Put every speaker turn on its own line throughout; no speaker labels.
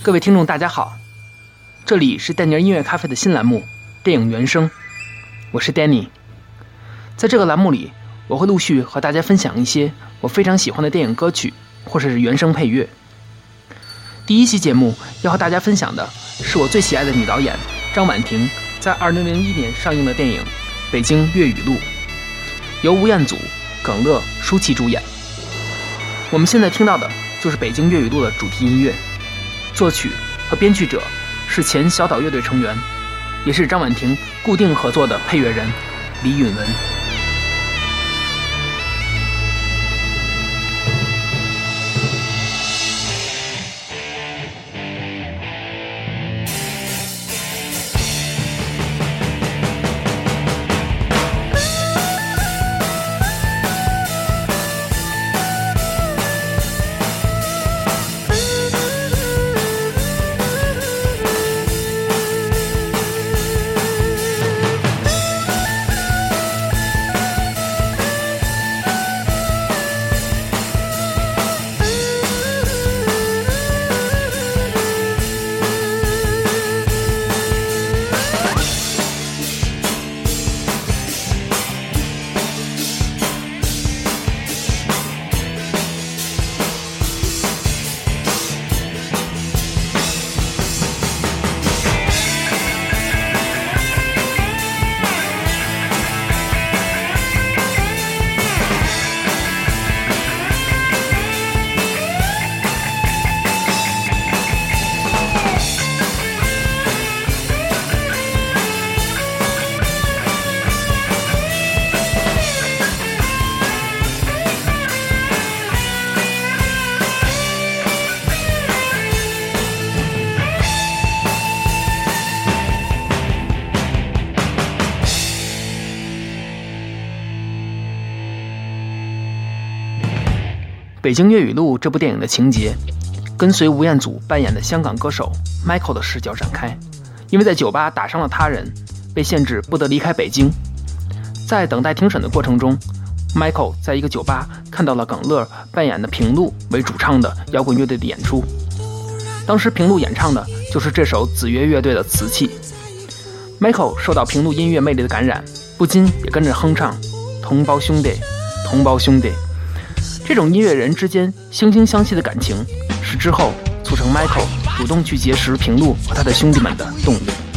各位听众，大家好，这里是戴尼尔音乐咖啡的新栏目《电影原声》，我是 Danny。在这个栏目里，我会陆续和大家分享一些我非常喜欢的电影歌曲，或者是原声配乐。第一期节目要和大家分享的是我最喜爱的女导演张婉婷在2001年上映的电影《北京粤语录》，由吴彦祖、耿乐、舒淇主演。我们现在听到的就是《北京粤语录》的主题音乐。作曲和编剧者是前小岛乐队成员，也是张婉婷固定合作的配乐人李允文。《北京粤语录》这部电影的情节，跟随吴彦祖扮演的香港歌手 Michael 的视角展开。因为在酒吧打伤了他人，被限制不得离开北京。在等待庭审的过程中，Michael 在一个酒吧看到了耿乐扮演的平路为主唱的摇滚乐队的演出。当时平路演唱的就是这首子曰乐队的《瓷器》。Michael 受到平路音乐魅力的感染，不禁也跟着哼唱：“同胞兄弟，同胞兄弟。”这种音乐人之间惺惺相惜的感情，是之后促成 Michael 主动去结识平路和他的兄弟们的动力。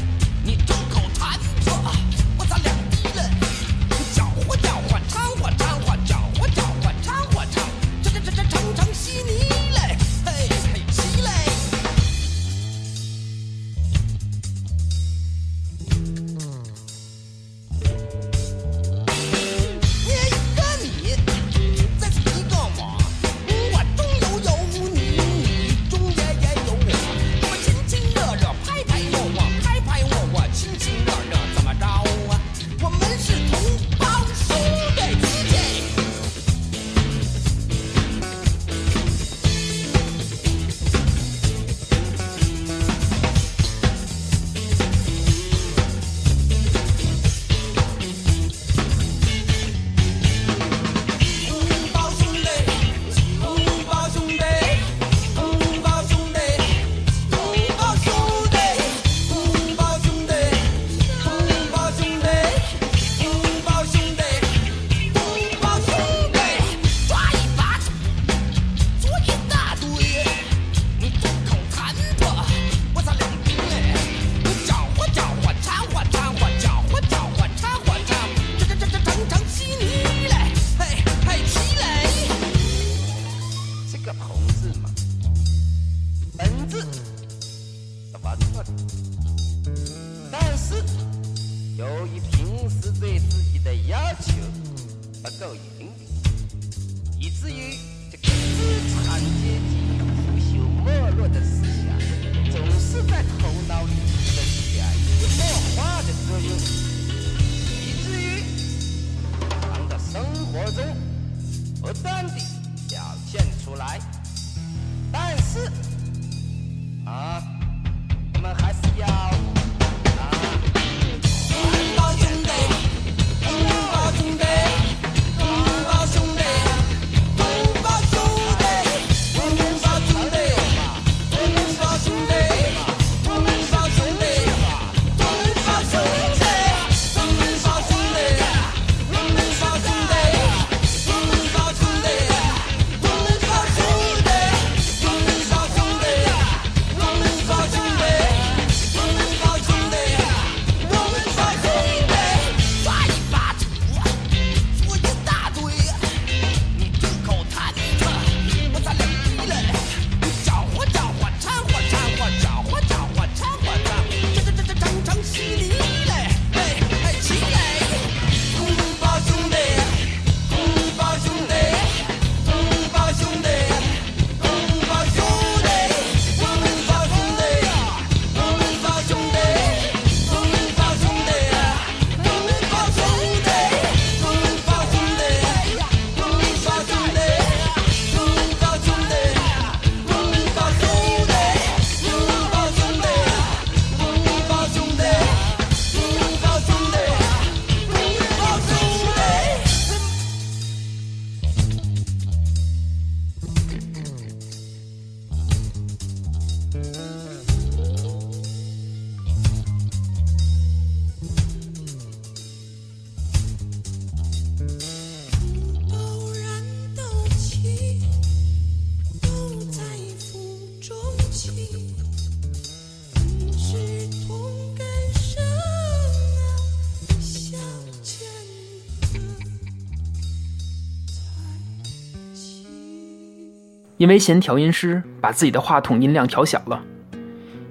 因为嫌调音师把自己的话筒音量调小了，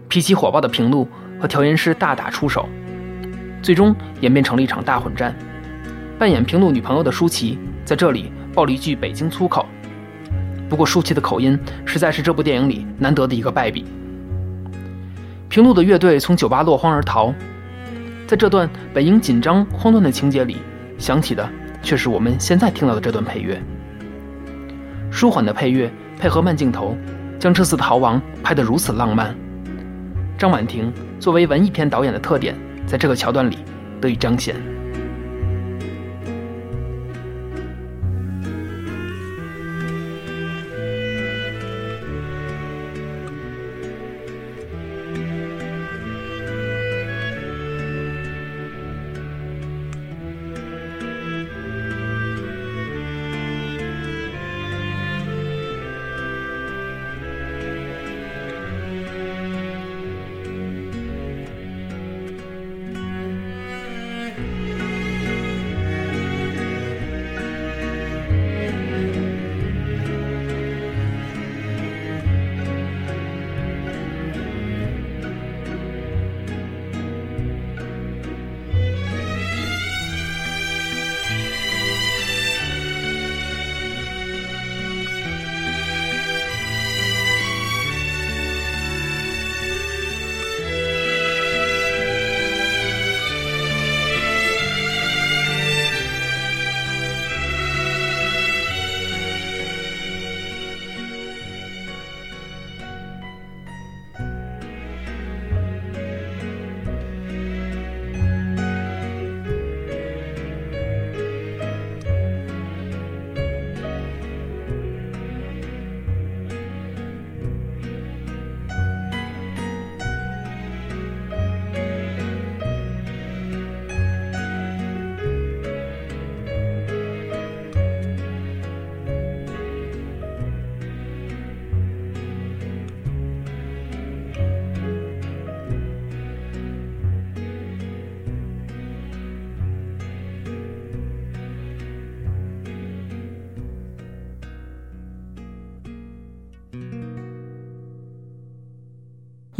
脾气火爆的平路和调音师大打出手，最终演变成了一场大混战。扮演平路女朋友的舒淇在这里爆了一句北京粗口，不过舒淇的口音实在是这部电影里难得的一个败笔。平路的乐队从酒吧落荒而逃，在这段本应紧张慌乱的情节里，响起的却是我们现在听到的这段配乐。舒缓的配乐配合慢镜头，将这次逃亡拍得如此浪漫。张婉婷作为文艺片导演的特点，在这个桥段里得以彰显。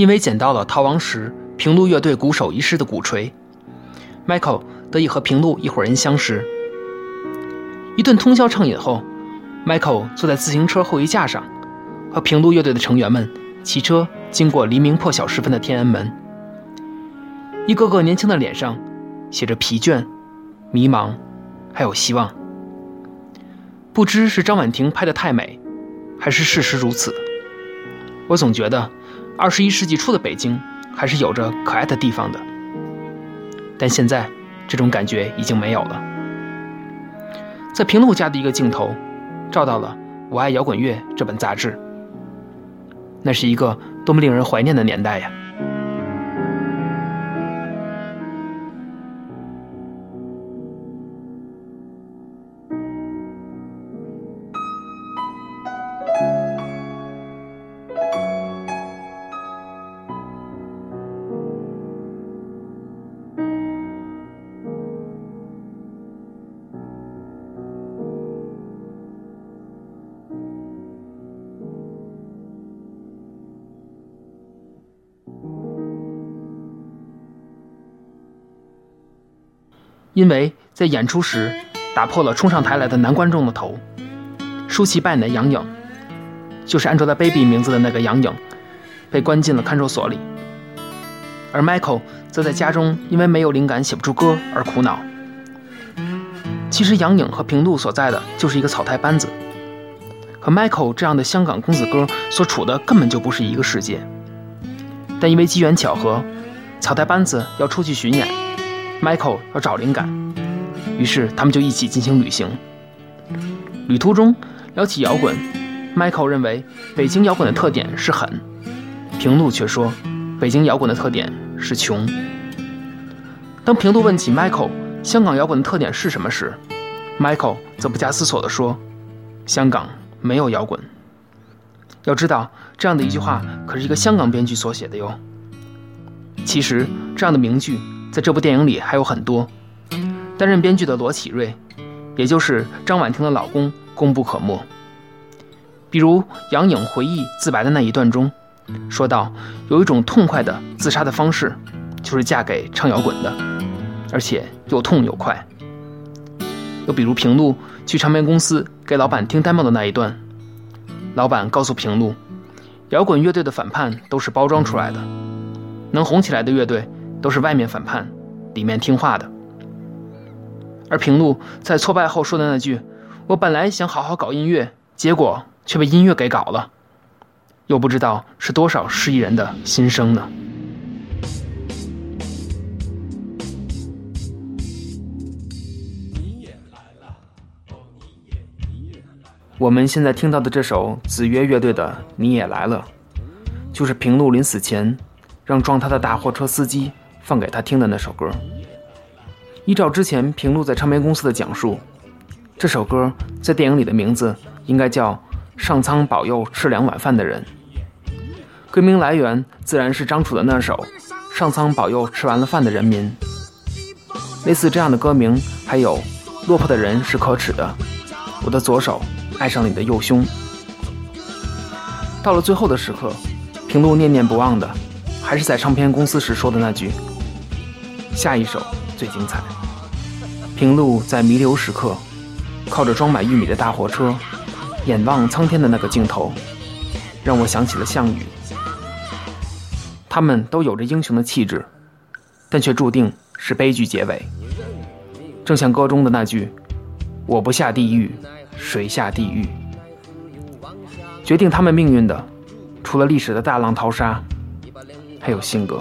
因为捡到了逃亡时平路乐队鼓手遗失的鼓槌，Michael 得以和平路一伙人相识。一顿通宵畅饮后，Michael 坐在自行车后衣架上，和平路乐队的成员们骑车经过黎明破晓时分的天安门。一个个年轻的脸上写着疲倦、迷茫，还有希望。不知是张婉婷拍的太美，还是事实如此，我总觉得。二十一世纪初的北京，还是有着可爱的地方的，但现在这种感觉已经没有了。在平路家的一个镜头，照到了《我爱摇滚乐》这本杂志，那是一个多么令人怀念的年代呀！因为在演出时打破了冲上台来的男观众的头，舒淇扮演的杨颖，就是 Angelababy 名字的那个杨颖，被关进了看守所里。而 Michael 则在家中因为没有灵感写不出歌而苦恼。其实杨颖和平度所在的就是一个草台班子，和 Michael 这样的香港公子哥所处的根本就不是一个世界。但因为机缘巧合，草台班子要出去巡演。Michael 要找灵感，于是他们就一起进行旅行。旅途中聊起摇滚，Michael 认为北京摇滚的特点是狠，平路却说北京摇滚的特点是穷。当平路问起 Michael 香港摇滚的特点是什么时，Michael 则不加思索地说：“香港没有摇滚。”要知道，这样的一句话可是一个香港编剧所写的哟。其实，这样的名句。在这部电影里还有很多。担任编剧的罗启瑞，也就是张婉婷的老公，功不可没。
比如杨颖回忆自白的那一段中，说到有一种痛快的自杀的方式，就是嫁给唱摇滚的，而且又痛又快。又比如平路去唱片公司给老板听 demo 的那一段，老板告诉平路，摇滚乐队的反叛都是包装出来的，能红起来的乐队都是外面反叛，里面听话的。而平路在挫败后说的那句：“我本来想好好搞音乐，结果却被音乐给搞了。”又不知道是多少失意人的心声呢？我们现在听到的这首子曰乐队的《你也来了》，就是平路临死前让撞他的大货车司机放给他听的那首歌。依照之前平路在唱片公司的讲述，这首歌在电影里的名字应该叫《上苍保佑吃两碗饭的人》。歌名来源自然是张楚的那首《上苍保佑吃完了饭的人民》。类似这样的歌名还有《落魄的人是可耻的》，《我的左手爱上了你的右胸》。到了最后的时刻，平路念念不忘的还是在唱片公司时说的那句：“下一首最精彩。”平路在弥留时刻，靠着装满玉米的大货车，眼望苍天的那个镜头，让我想起了项羽。他们都有着英雄的气质，但却注定是悲剧结尾。正像歌中的那句：“我不下地狱，谁下地狱？”决定他们命运的，除了历史的大浪淘沙，还有性格。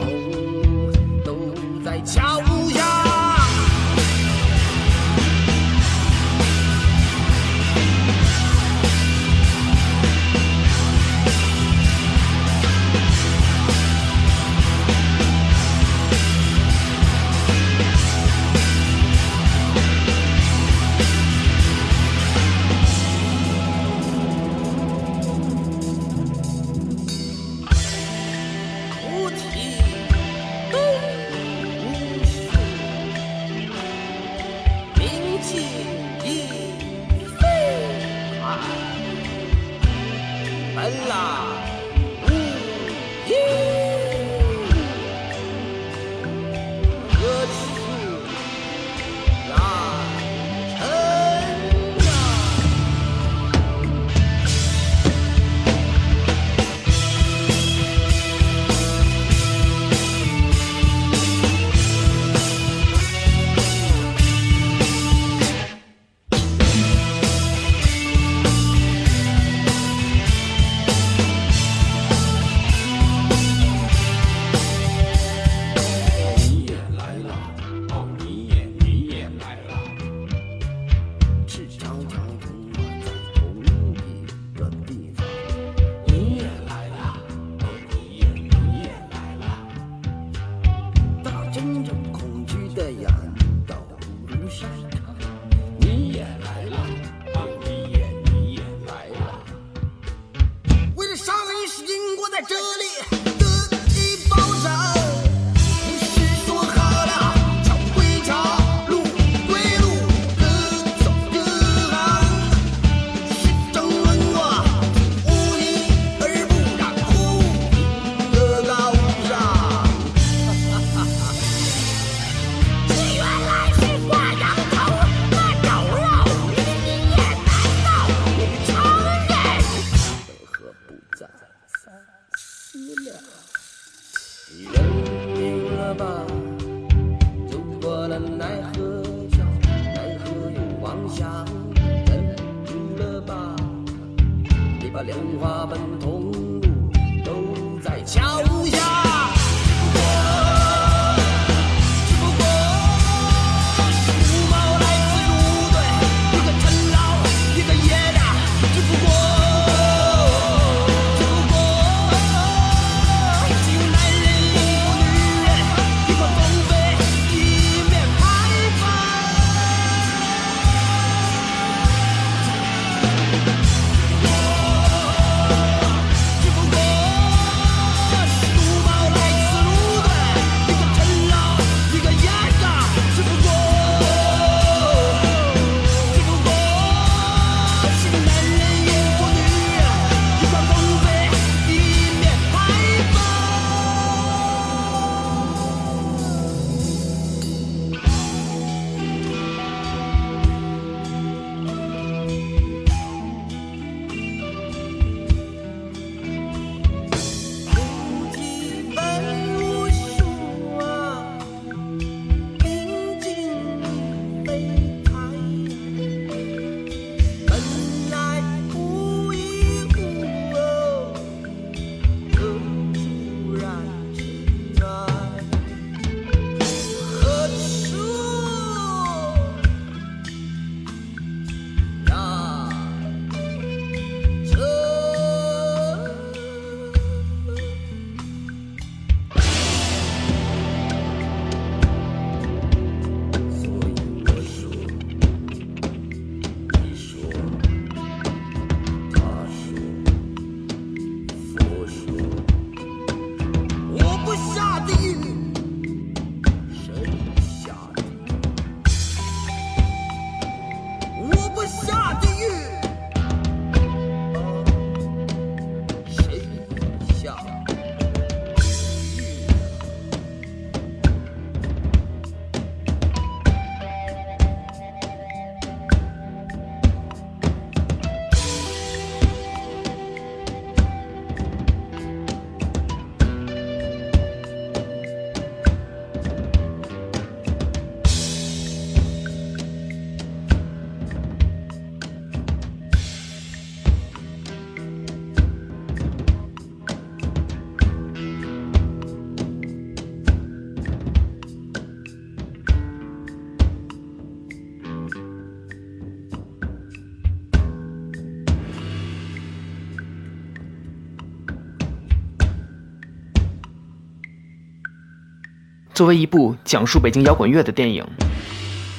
作为一部讲述北京摇滚乐的电影，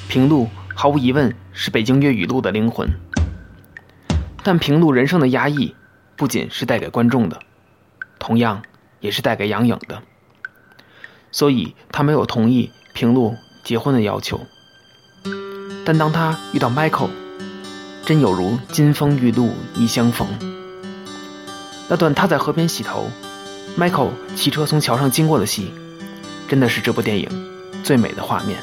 《平路》毫无疑问是北京粤语路的灵魂。但平路人生的压抑，不仅是带给观众的，同样也是带给杨颖的。所以他没有同意平路结婚的要求。但当他遇到 Michael，真有如金风玉露一相逢。那段他在河边洗头，Michael 骑车从桥上经过的戏，真的是这部电影最美的画面。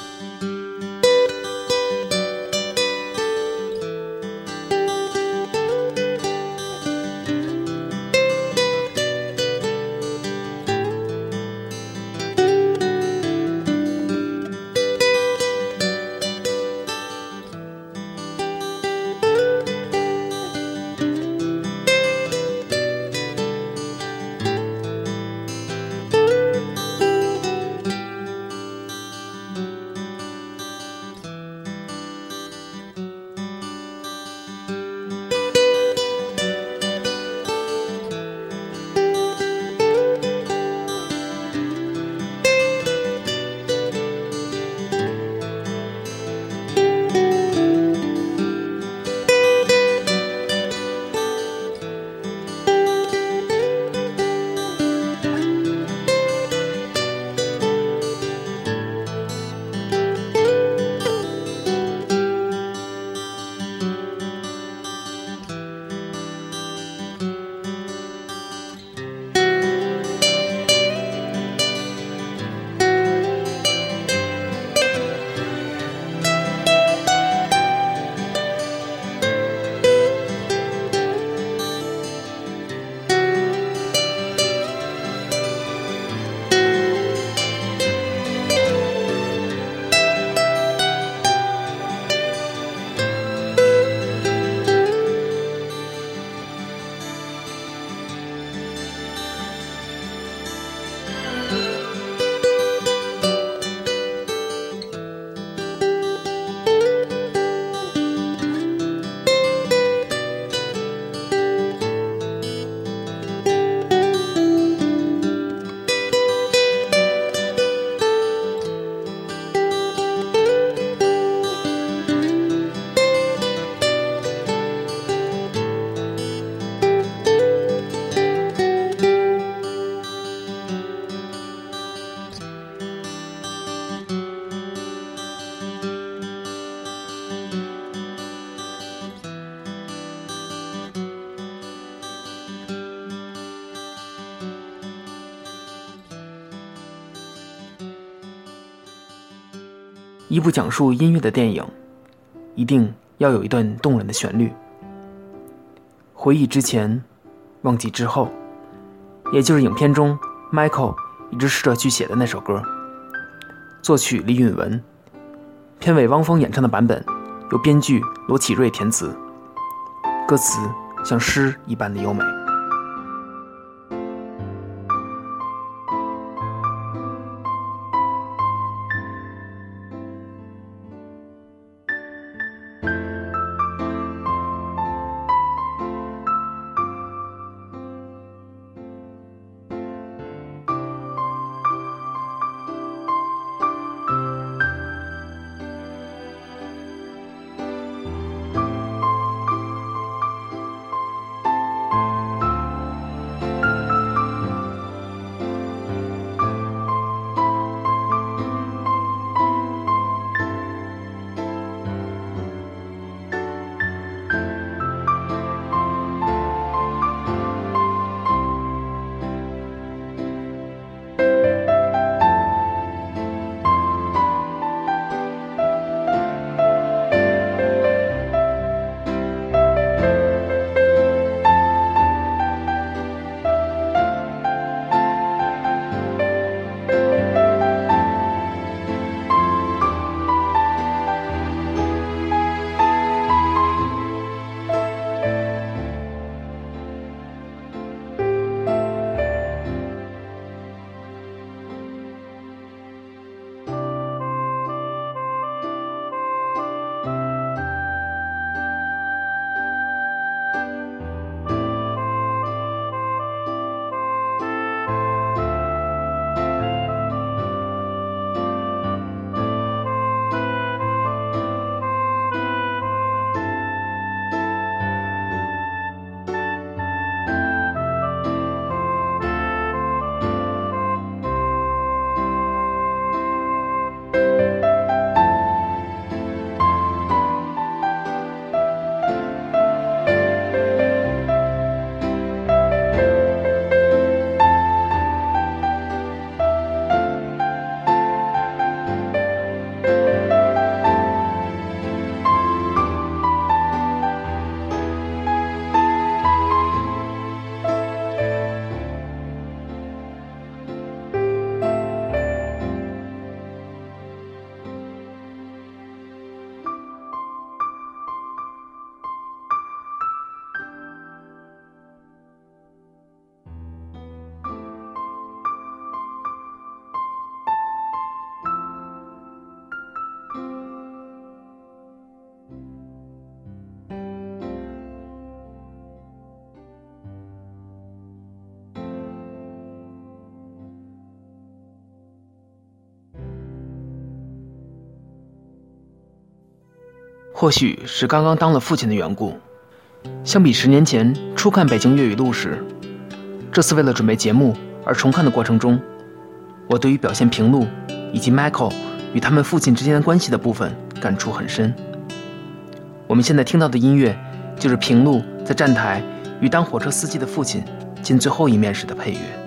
一部讲述音乐的电影，一定要有一段动人的旋律。回忆之前，忘记之后，也就是影片中 Michael 一直试着去写的那首歌。作曲李允文，片尾汪峰演唱的版本由编剧罗启瑞填词，歌词像诗一般的优美。或许是刚刚当了父亲的缘故，相比十年前初看《北京粤语录》时，这次为了准备节目而重看的过程中，我对于表现平路以及 Michael 与他们父亲之间的关系的部分感触很深。我们现在听到的音乐，就是平路在站台与当火车司机的父亲见最后一面时的配乐。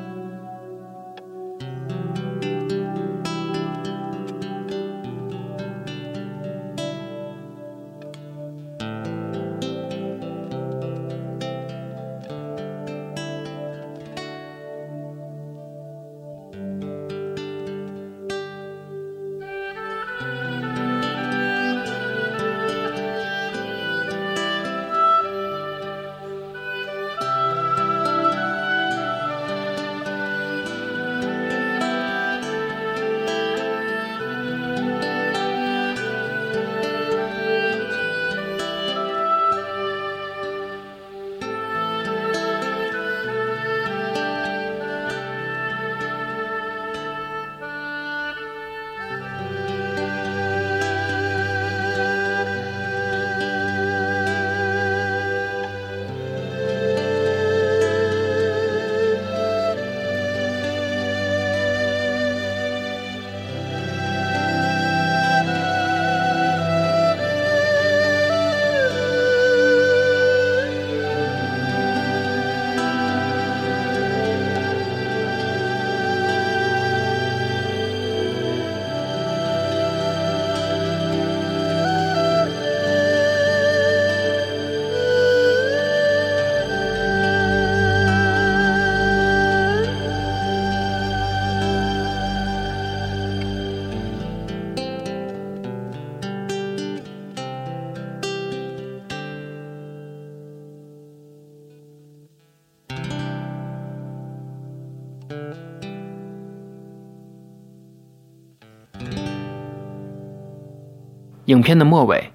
影片的末尾，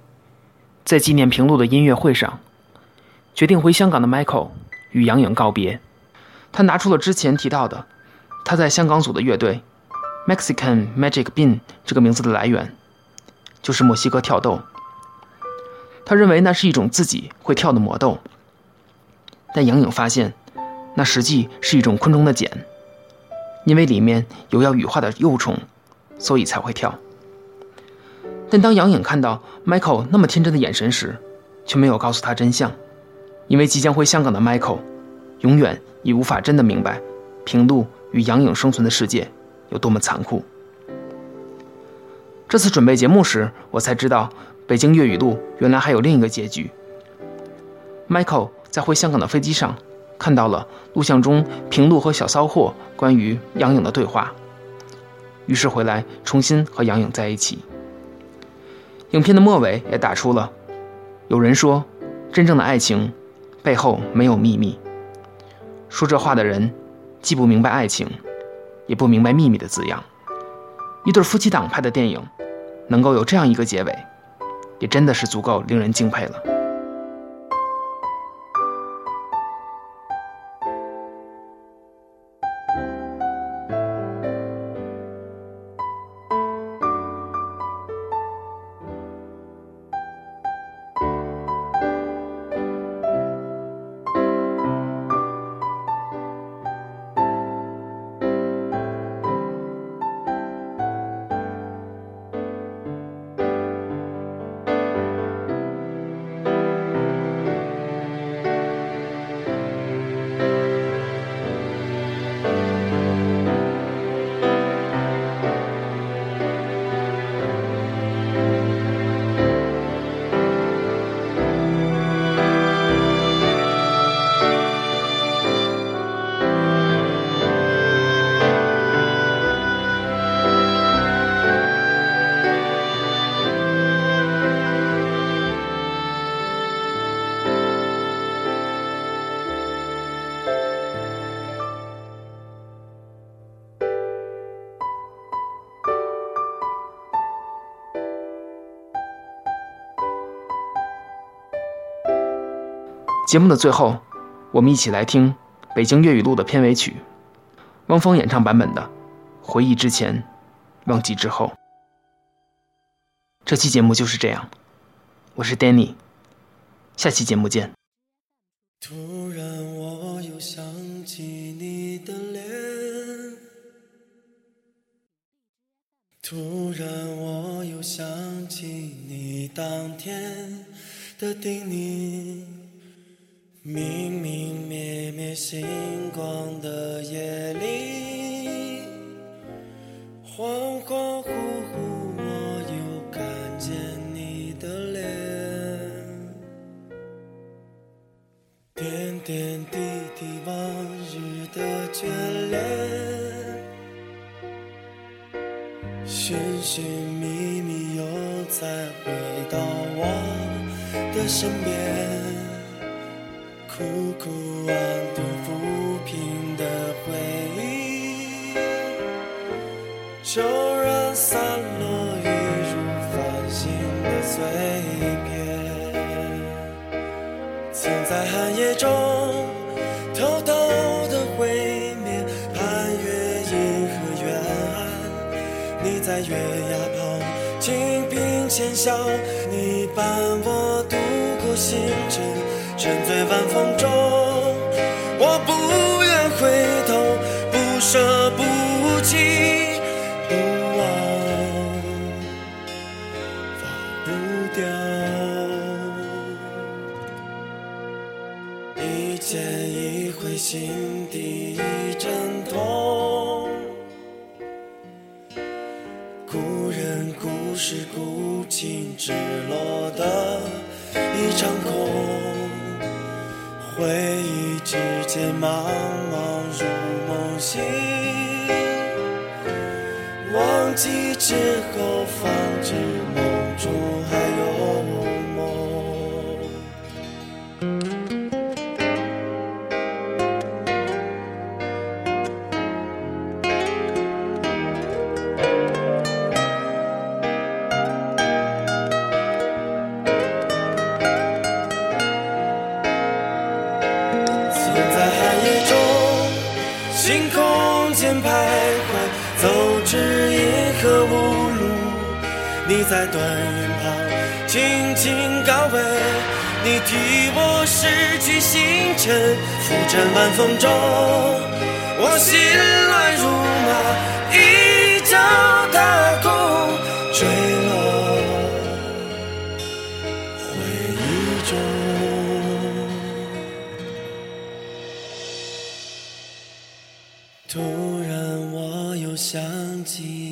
在纪念平路的音乐会上，决定回香港的 Michael 与杨颖告别。他拿出了之前提到的他在香港组的乐队 Mexican Magic Bean 这个名字的来源，就是墨西哥跳豆。他认为那是一种自己会跳的魔豆，但杨颖发现，那实际是一种昆虫的茧，因为里面有要羽化的幼虫，所以才会跳。但当杨颖看到 Michael 那么天真的眼神时，却没有告诉他真相，因为即将回香港的 Michael，永远也无法真的明白平路与杨颖生存的世界有多么残酷。这次准备节目时，我才知道北京粤语录原来还有另一个结局。Michael 在回香港的飞机上，看到了录像中平路和小骚货关于杨颖的对话，于是回来重新和杨颖在一起。影片的末尾也打出了：“有人说，真正的爱情背后没有秘密。”说这话的人，既不明白爱情，也不明白秘密的字样。一对夫妻档拍的电影，能够有这样一个结尾，也真的是足够令人敬佩了。节目的最后，我们一起来听《北京粤语录》的片尾曲，汪峰演唱版本的《回忆之前，忘记之后》。这期节目就是这样，我是 Danny，下期节目见。
突然我又想起你的脸，突然我又想起你当天的叮咛，see 不愿回头，不舍不弃，不忘，忘不掉。一见一回，心底一阵痛。故人故事古琴，只落得一场空。回忆之间，茫茫如梦醒。忘记之后，方知徘徊，走至银河无路。你在断云旁轻轻告慰，你替我拾起星辰，浮沉晚风中，我心乱如麻，一脚踏空，坠想起